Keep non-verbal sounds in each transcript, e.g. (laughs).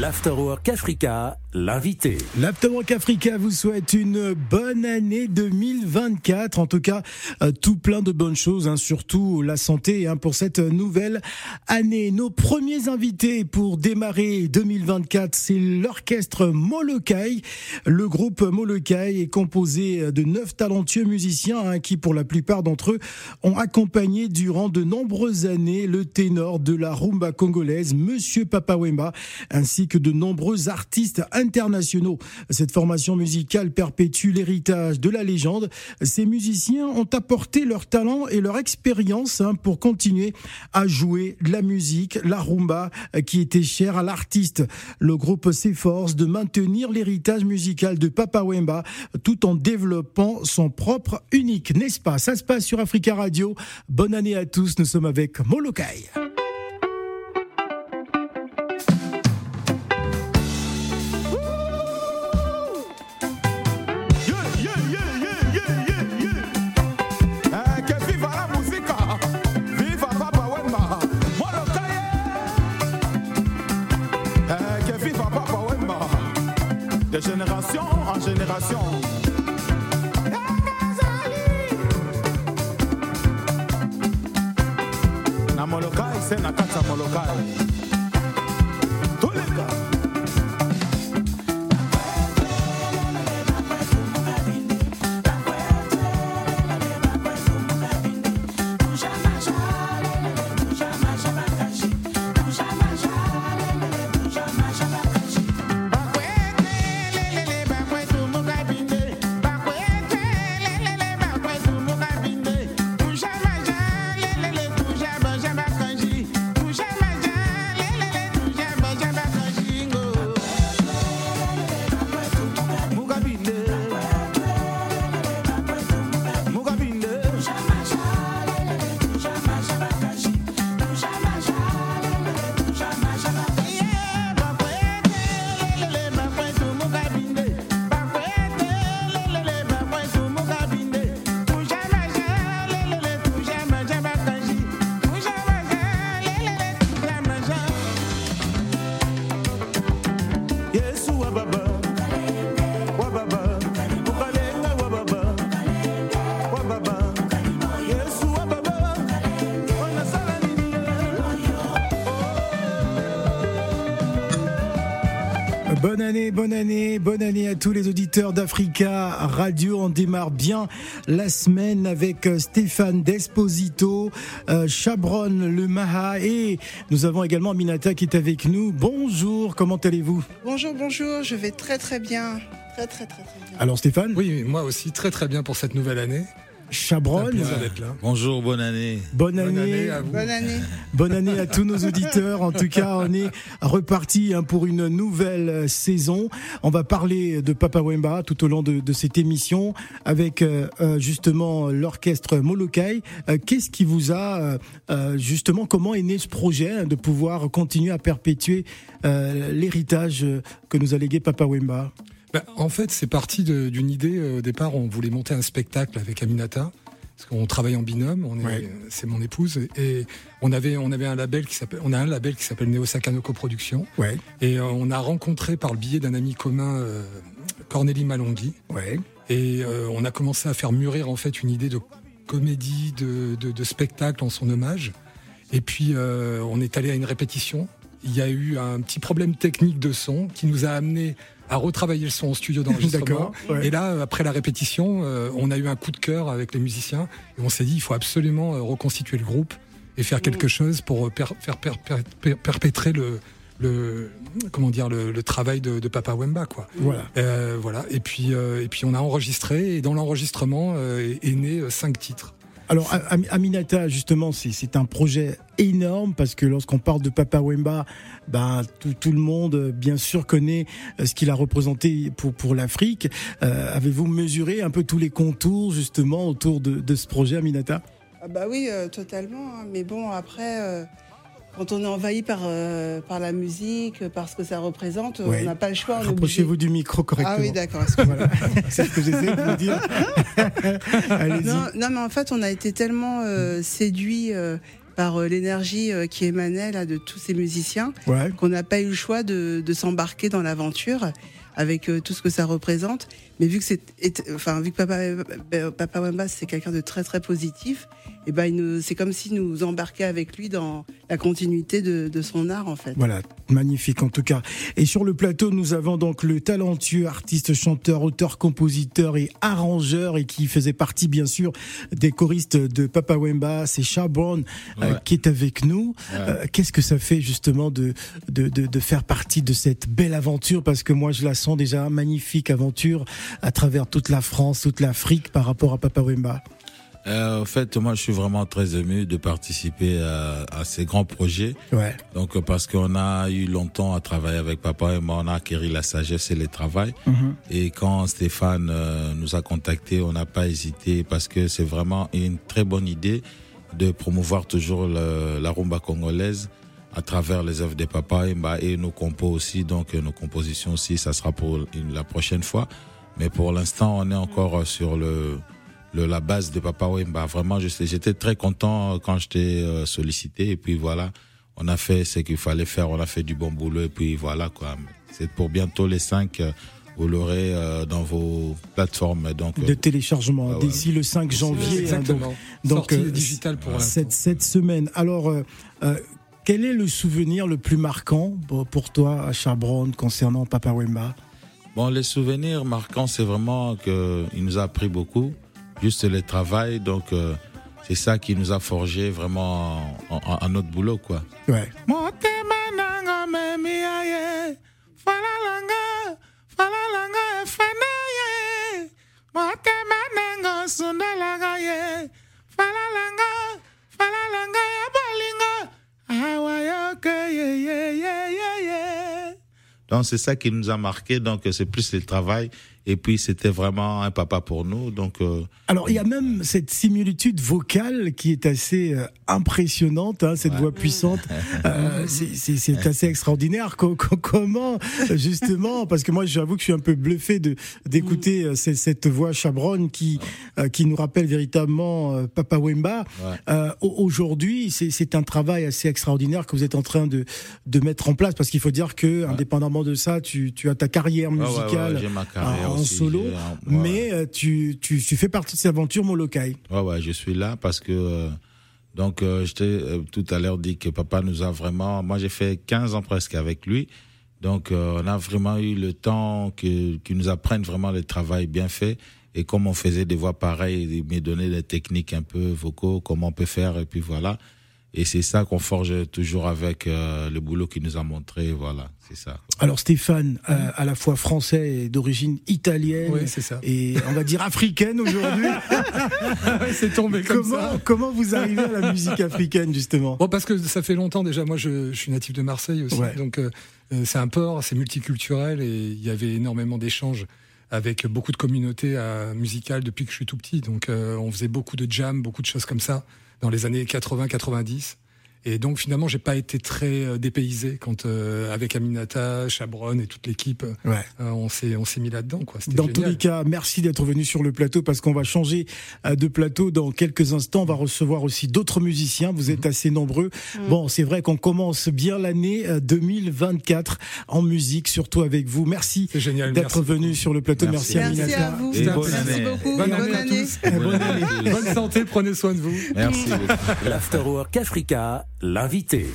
L'Afterwork Africa, l'invité. L'Afterwork Africa vous souhaite une bonne année 2024. En tout cas, euh, tout plein de bonnes choses, hein, surtout la santé hein, pour cette nouvelle année. Nos premiers invités pour démarrer 2024, c'est l'orchestre Molokai. Le groupe Molokai est composé de neuf talentueux musiciens hein, qui, pour la plupart d'entre eux, ont accompagné durant de nombreuses années le ténor de la rumba congolaise, Monsieur Papawemba, ainsi que de nombreux artistes internationaux. Cette formation musicale perpétue l'héritage de la légende. Ces musiciens ont apporté leur talent et leur expérience hein, pour continuer à jouer la musique, la rumba, qui était chère à l'artiste. Le groupe s'efforce de maintenir l'héritage musical de Papa Wemba tout en développant son propre unique, n'est-ce pas? Ça se passe sur Africa Radio. Bonne année à tous. Nous sommes avec Molokai. De génération en génération. Na Molokai, c'est na kata Molokai. Bonne année, bonne année, bonne année à tous les auditeurs d'Africa Radio. On démarre bien la semaine avec euh, Stéphane Desposito, euh, Chabron Le Maha et nous avons également Minata qui est avec nous. Bonjour, comment allez-vous? Bonjour, bonjour, je vais très très bien. Très très très très bien. Alors Stéphane? Oui, moi aussi très très bien pour cette nouvelle année. Chabron. Bonjour, bonne année. Bonne année. à vous. Bonne année. Bonne année à tous nos auditeurs. En tout cas, on est reparti hein, pour une nouvelle saison. On va parler de Papa Wemba tout au long de, de cette émission avec euh, euh, justement l'orchestre Molokai. Euh, Qu'est-ce qui vous a euh, justement comment est né ce projet hein, de pouvoir continuer à perpétuer euh, l'héritage que nous a légué Papa Wemba? Ben, en fait, c'est parti d'une idée. euh, Au départ, on voulait monter un spectacle avec Aminata. Parce qu'on travaille en binôme, on Ouais. c'est mon épouse, et on avait, on avait un label qui s'appelle, on a un label qui s'appelle Neo Ouais, et euh, on a rencontré par le biais d'un ami commun euh, Cornélie Malonghi, ouais, et euh, on a commencé à faire mûrir en fait une idée de comédie, de, de, de spectacle en son hommage. Et puis euh, on est allé à une répétition. Il y a eu un petit problème technique de son qui nous a amené à retravailler le son au studio d'enregistrement. Ouais. Et là, après la répétition, euh, on a eu un coup de cœur avec les musiciens et on s'est dit il faut absolument euh, reconstituer le groupe et faire quelque chose pour euh, per- faire per- per- per- perpétrer le, le comment dire le, le travail de, de Papa Wemba quoi. voilà. Euh, voilà. Et puis, euh, et puis on a enregistré et dans l'enregistrement euh, est, est né cinq titres. Alors Am- Aminata, justement, c'est- un projet énorme parce que lorsqu'on parle de Papa Wemba, ben, tout, le monde, bien sûr, connaît euh, ce qu'il a représenté pour, pour l'Afrique. Euh, Avez-vous mesuré un peu tous les contours, justement, autour de, ce projet, Aminata? Ah bah oui, euh, totalement. hein. Mais bon, après, quand on est envahi par, euh, par la musique, par ce que ça représente, Ouais. on n'a pas le choix. Rapprochez-vous du micro correctement. Ah oui, d'accord. Voilà, c'est ce que j'essaie de vous dire. (laughs) Non, mais en fait, on a été tellement euh, séduits euh, par euh, l'énergie euh, qui émanait là de tous ces musiciens, Ouais. qu'on n'a pas eu le choix de, de s'embarquer dans l'aventure avec euh, tout ce que ça représente. Mais vu que c'est, est- enfin vu que Papa, Papa Wemba c'est quelqu'un de très très positif, et ben il nous, c'est comme s'il nous embarquait avec lui dans la continuité de, de son art en fait. Voilà, magnifique en tout cas. Et sur le plateau, nous avons donc le talentueux artiste, chanteur, auteur, compositeur et arrangeur et qui faisait partie bien sûr des choristes de Papa Wemba, c'est Char Brown euh, qui est avec nous. Ouais. Euh, Qu'est-ce que ça fait justement de, de, de, de faire partie de cette belle aventure? Parce que moi je la sens déjà magnifique aventure à travers toute la France, toute l'Afrique par rapport à Papa Wemba. Euh, en fait, moi, je suis vraiment très ému de participer à, à ces grands projets. Ouais, Donc, euh, parce qu'on a eu longtemps à travailler avec papa et moi, on a acquis la sagesse et le travail. Mhm. Et quand Stéphane euh, nous a contactés, on n'a pas hésité parce que c'est vraiment une très bonne idée de promouvoir toujours le- la rumba congolaise à travers les œuvres des papas et, bah, et nos compos aussi. Donc, euh, nos compositions aussi, ça sera pour une- la prochaine fois. Mais pour l'instant, on est encore sur le, le la base de Papa Wemba. Vraiment, j'étais très content euh, quand je t'ai euh, sollicité. Et puis voilà, on a fait ce qu'il fallait faire. On a fait du bon boulot. Et puis voilà, quoi. C'est pour bientôt les cinq. euh, Vous l'aurez euh, dans vos plateformes. Donc, de téléchargement Ah ouais. d'ici le 5 janvier. hein, donc- Exactement. donc, euh, digitale pour cette, cette semaine. Alors, euh, quel est le souvenir le plus marquant pour, toi à concernant Papa Wemba? Bon, les souvenirs marquants, c'est vraiment que il nous a appris beaucoup, juste le travail. Donc, euh, c'est ça qui nous a forgé vraiment en, en- en notre boulot, quoi. Ouais. Donc, c'est ça qui nous a marqué. Donc, c'est plus le travail. Et puis, c'était vraiment un papa pour nous. Donc, euh, Alors, il y a même cette similitude vocale qui est assez euh, impressionnante, hein, cette voix puissante. (laughs) Euh, c'est- assez extraordinaire. Co- co- comment, justement, parce que moi, j'avoue que je suis un peu bluffé de d'écouter euh, cette, voix chabronne qui euh, qui nous rappelle véritablement euh, Papa Wemba. Ouais. Euh, au- Aujourd'hui, c'est c'est un travail assez extraordinaire que vous êtes en train de de mettre en place, parce qu'il faut dire que, indépendamment de ça, tu tu as ta carrière ouais, ouais, ouais, musicale. j'ai ma carrière en aussi, solo, ouais, mais euh, tu, tu, tu fais partie de cette aventure Molokai. Ouais, ouais, je suis là parce que, euh, donc, euh, je t'ai tout à l'heure dit que papa nous a vraiment, moi j'ai fait 15 ans presque avec lui. Donc, on a vraiment eu le temps que, qu'il nous apprenne vraiment le travail bien fait. Et comme on faisait des voix pareilles, il m'a donné des techniques un peu vocaux, comment on peut faire, et puis voilà. Et c'est ça qu'on forge toujours avec euh, le boulot qu'il nous a montré, voilà, c'est ça. Alors Stéphane, euh, à la fois français et d'origine italienne, Oui, c'est ça. et on va dire africaine aujourd'hui. (laughs) c'est tombé comme comment, ça. comment vous arrivez à la musique africaine justement? Bon, parce que ça fait longtemps déjà. Moi, je, je suis natif de Marseille aussi. Ouais. Donc, euh, c'est un port, c'est multiculturel et il y avait énormément d'échanges avec beaucoup de communautés euh, musicales depuis que je suis tout petit. Donc, euh, on faisait beaucoup de jam, beaucoup de choses comme ça dans les années 80-90. Et donc, finalement, j'ai pas été très euh, dépaysé quand, euh, avec Aminata, Chabron et toute l'équipe, euh, Ouais. on s'est on s'est mis là-dedans. quoi. Dans tous les cas, merci d'être venu sur le plateau parce qu'on va changer euh, de plateau dans quelques instants. On va recevoir aussi d'autres musiciens. Vous Mhm. êtes assez nombreux. Bon, c'est vrai qu'on commence bien l'année euh, 2024 en musique, surtout avec vous. Merci C'est génial. d'être venu sur le plateau. Merci. Merci, Merci Aminata. à vous. Et bonne Merci année. beaucoup. Bonne et année à tous. Bonne année. Bonne santé, prenez soin de vous. Merci beaucoup. L'Afterwork Africa, l'invité.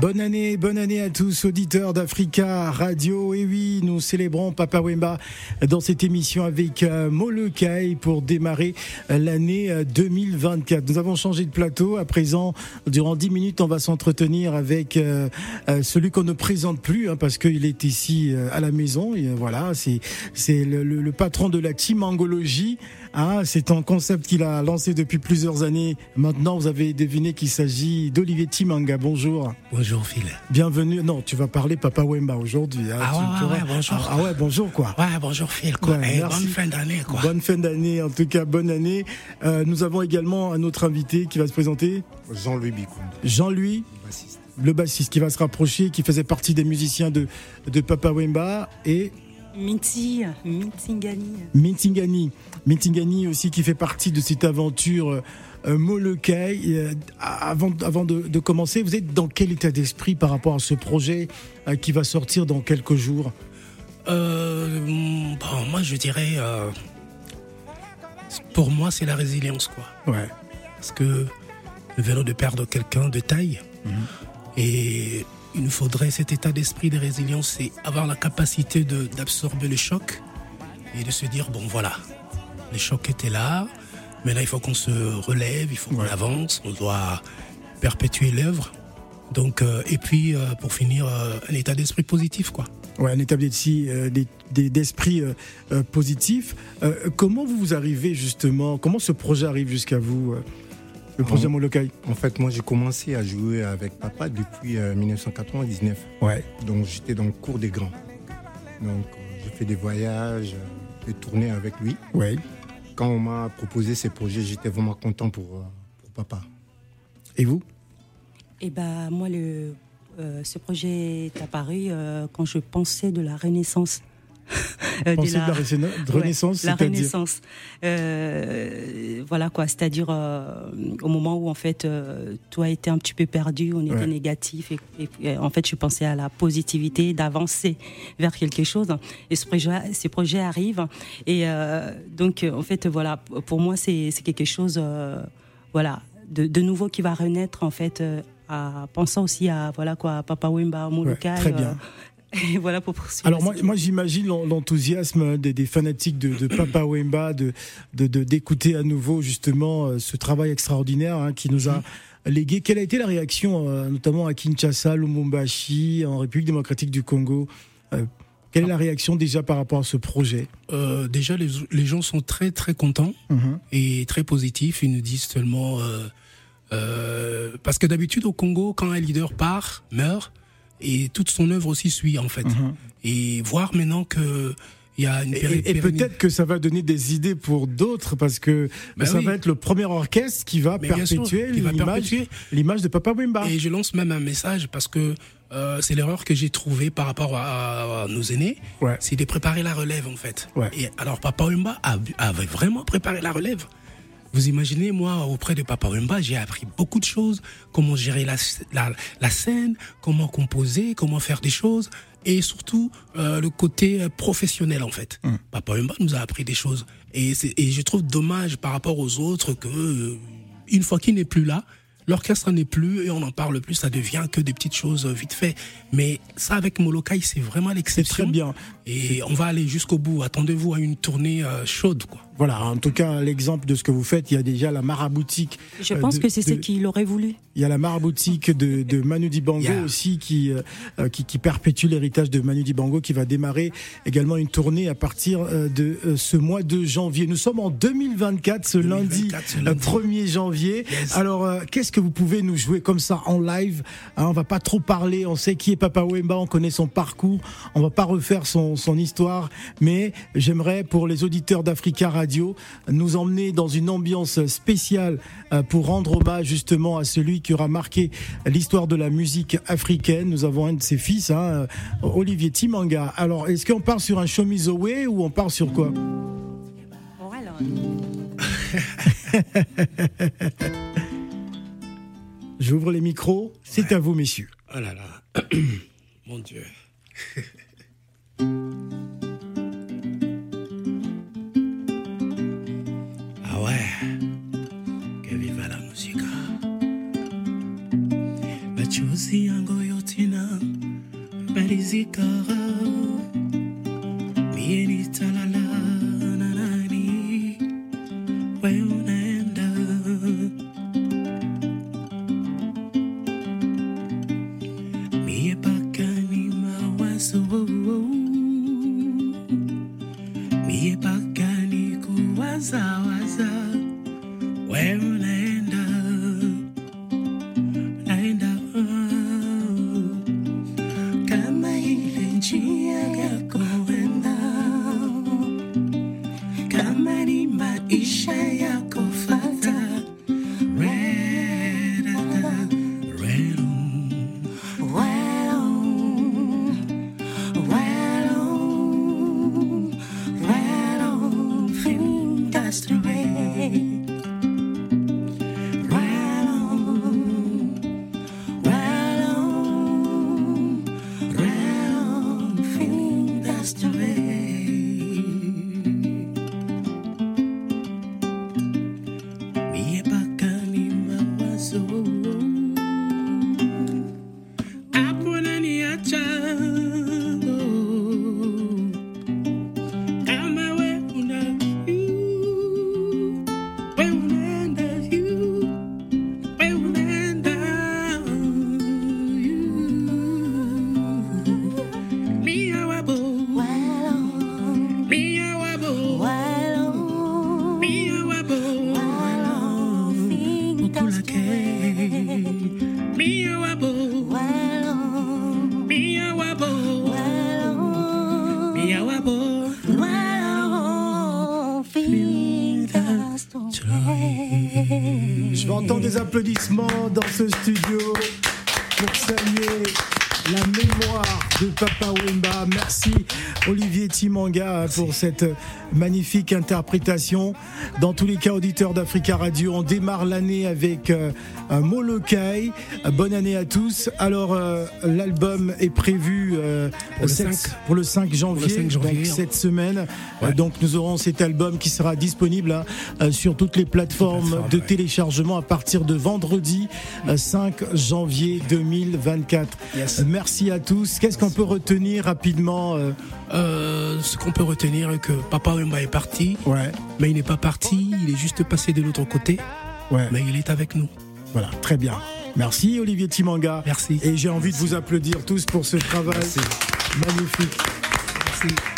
Bonne année, bonne année à tous auditeurs d'Africa Radio. Et oui, nous célébrons Papa Wemba dans cette émission avec euh, Molokai pour démarrer euh, l'année 2024. Euh, nous avons changé de plateau. À présent, durant 10 minutes, on va s'entretenir avec celui qu'on ne présente plus hein, parce qu'il est ici à la maison. Et voilà, c'est c'est le, le, patron de la team angologie. Ah, c'est un concept qu'il a lancé depuis plusieurs années. Maintenant, vous avez deviné qu'il s'agit d'Olivier Timanga. Bonjour. Bonjour Phil. Bienvenue. Non, tu vas parler Papa Wemba aujourd'hui. Hein. Ah, ouais, bonjour. Ah, ah, ouais, bonjour quoi. Ouais, bonjour Phil. Quoi. bonne fin d'année quoi. Bonne fin d'année, en tout cas, bonne année. Euh, nous avons également un autre invité qui va se présenter. Jean-Louis Bicoum. Jean-Louis. Le bassiste qui va se rapprocher, qui faisait partie des musiciens de, de Papa Wemba et Minti, Mintingani. Mintingani. Mintingani aussi qui fait partie de cette aventure euh, Molokai. Euh, avant avant de, commencer, vous êtes dans quel état d'esprit par rapport à ce projet euh, qui va sortir dans quelques jours? Moi, je dirais, pour moi, c'est la résilience. quoi. Ouais. Parce que nous venons de perdre quelqu'un de taille. Mhm. Et il nous faudrait cet état d'esprit de résilience, c'est avoir la capacité d'absorber le choc et de se dire, bon voilà, les chocs étaient là, mais là il faut qu'on se relève, il faut qu'on avance, on doit perpétuer l'œuvre. Donc, euh, et puis euh, pour finir, euh, un état d'esprit positif, quoi. Ouais, un état d'esprit positif. comment vous arrivez justement, comment ce projet arrive jusqu'à vous le projet Molokai En fait, moi, j'ai commencé à jouer avec papa depuis 1999. Euh, ouais. Donc, j'étais dans le cours des grands. Donc, euh, j'ai fait des voyages, des tournées avec lui. Ouais. Quand on m'a proposé ces projets, j'étais vraiment content pour, euh, pour papa. Et vous? Eh ben, moi, le, ce projet est apparu quand je pensais de la Renaissance. Euh, de, la, (laughs) Renaissance, la Renaissance. Euh, voilà quoi, c'est-à-dire euh, au moment où en fait tout a été un petit peu perdu, on était négatif et, en fait je pensais à la positivité, d'avancer vers quelque chose. Et ce projet, ces projets arrivent et donc en fait voilà, pour moi c'est quelque chose, voilà, de, de, nouveau qui va renaître en fait. à pensant aussi à voilà quoi Papa Wimba Molokai très bien. Et voilà pour poursuivre. Alors moi, moi j'imagine l'enthousiasme des, fanatiques de, Papa Wemba de d'écouter à nouveau justement euh, ce travail extraordinaire hein, qui nous a légué. Quelle a été la réaction, euh, notamment à Kinshasa, Lumumbashi, en République démocratique du Congo euh, Quelle est la réaction déjà par rapport à ce projet? Déjà, les, gens sont très très contents mhm. et très positifs. Ils nous disent seulement parce que d'habitude au Congo, quand un leader part, meurt et toute son œuvre aussi suit en fait. Mhm. Et voir maintenant que il y a une et, peut-être que ça va donner des idées pour d'autres parce que ben ça va être le premier orchestre qui va perpétuer l'image de Papa Wimba. Et je lance même un message parce que euh, c'est l'erreur que j'ai trouvée par rapport à, nos aînés, c'est de préparer la relève en fait. Et alors Papa Wimba avait vraiment préparé la relève. Vous imaginez, moi, auprès de Papa Wemba, j'ai appris beaucoup de choses, comment gérer la, la, scène, comment composer, comment faire des choses, et surtout euh, le côté euh, professionnel, en fait. Hum. Papa Wemba nous a appris des choses. Et, et je trouve dommage par rapport aux autres que, euh, une fois qu'il n'est plus là, l'orchestre n'est plus et on n'en parle plus, ça devient que des petites choses vite fait. Mais ça, avec Molokai, c'est vraiment l'exception. très bien. Et on va aller jusqu'au bout. Attendez-vous à une tournée chaude, quoi. Voilà, en tout cas, l'exemple de ce que vous faites, il y a déjà la maraboutique. Je pense que c'est ce qu'il aurait voulu. Il y a la maraboutique de, de Manu Dibango aussi qui, euh, qui, qui, perpétue l'héritage de Manu Dibango qui va démarrer également une tournée à partir euh, de euh, ce mois de janvier. Nous sommes en 2024, ce, lundi, 1er janvier. Alors, qu'est-ce que vous pouvez nous jouer comme ça en live hein, On va pas trop parler, on sait qui est Papa Wemba, on connaît son parcours, on va pas refaire son, son histoire, mais j'aimerais pour les auditeurs d'Africa Radio nous emmener dans une ambiance spéciale pour rendre hommage justement à celui qui aura marqué l'histoire de la musique africaine. Nous avons un de ses fils, hein, Olivier Timanga. Alors, est-ce qu'on part sur un Way ou on part sur quoi? (laughs) J'ouvre les micros, c'est à vous, messieurs. Oh là là, (coughs) mon Dieu. (laughs) machozi yangu yote na mbali zikarau que viva la musique. machozi yangu yote applaudissements dans ce studio pour saluer la mémoire de Papa Wemba. Merci Olivier Timanga pour cette magnifique interprétation. Dans tous les cas, auditeurs d'Africa Radio, on démarre l'année avec euh, Molokai. Bonne année à tous. Alors, euh, l'album est prévu euh, pour, le 5, janvier, donc hein. cette semaine. donc, nous aurons cet album qui sera disponible hein, sur toutes les plateformes de téléchargement à partir de vendredi 5 janvier 2024. Merci à tous. Qu'est-ce qu'on peut retenir rapidement Ce qu'on peut retenir est que Papa Wemba est parti, ouais. mais il n'est pas parti, il est juste passé de l'autre côté, ouais. mais il est avec nous. Voilà, très bien. Merci Olivier Timanga. Merci. Et j'ai envie de vous applaudir tous pour ce travail Merci. magnifique. Merci.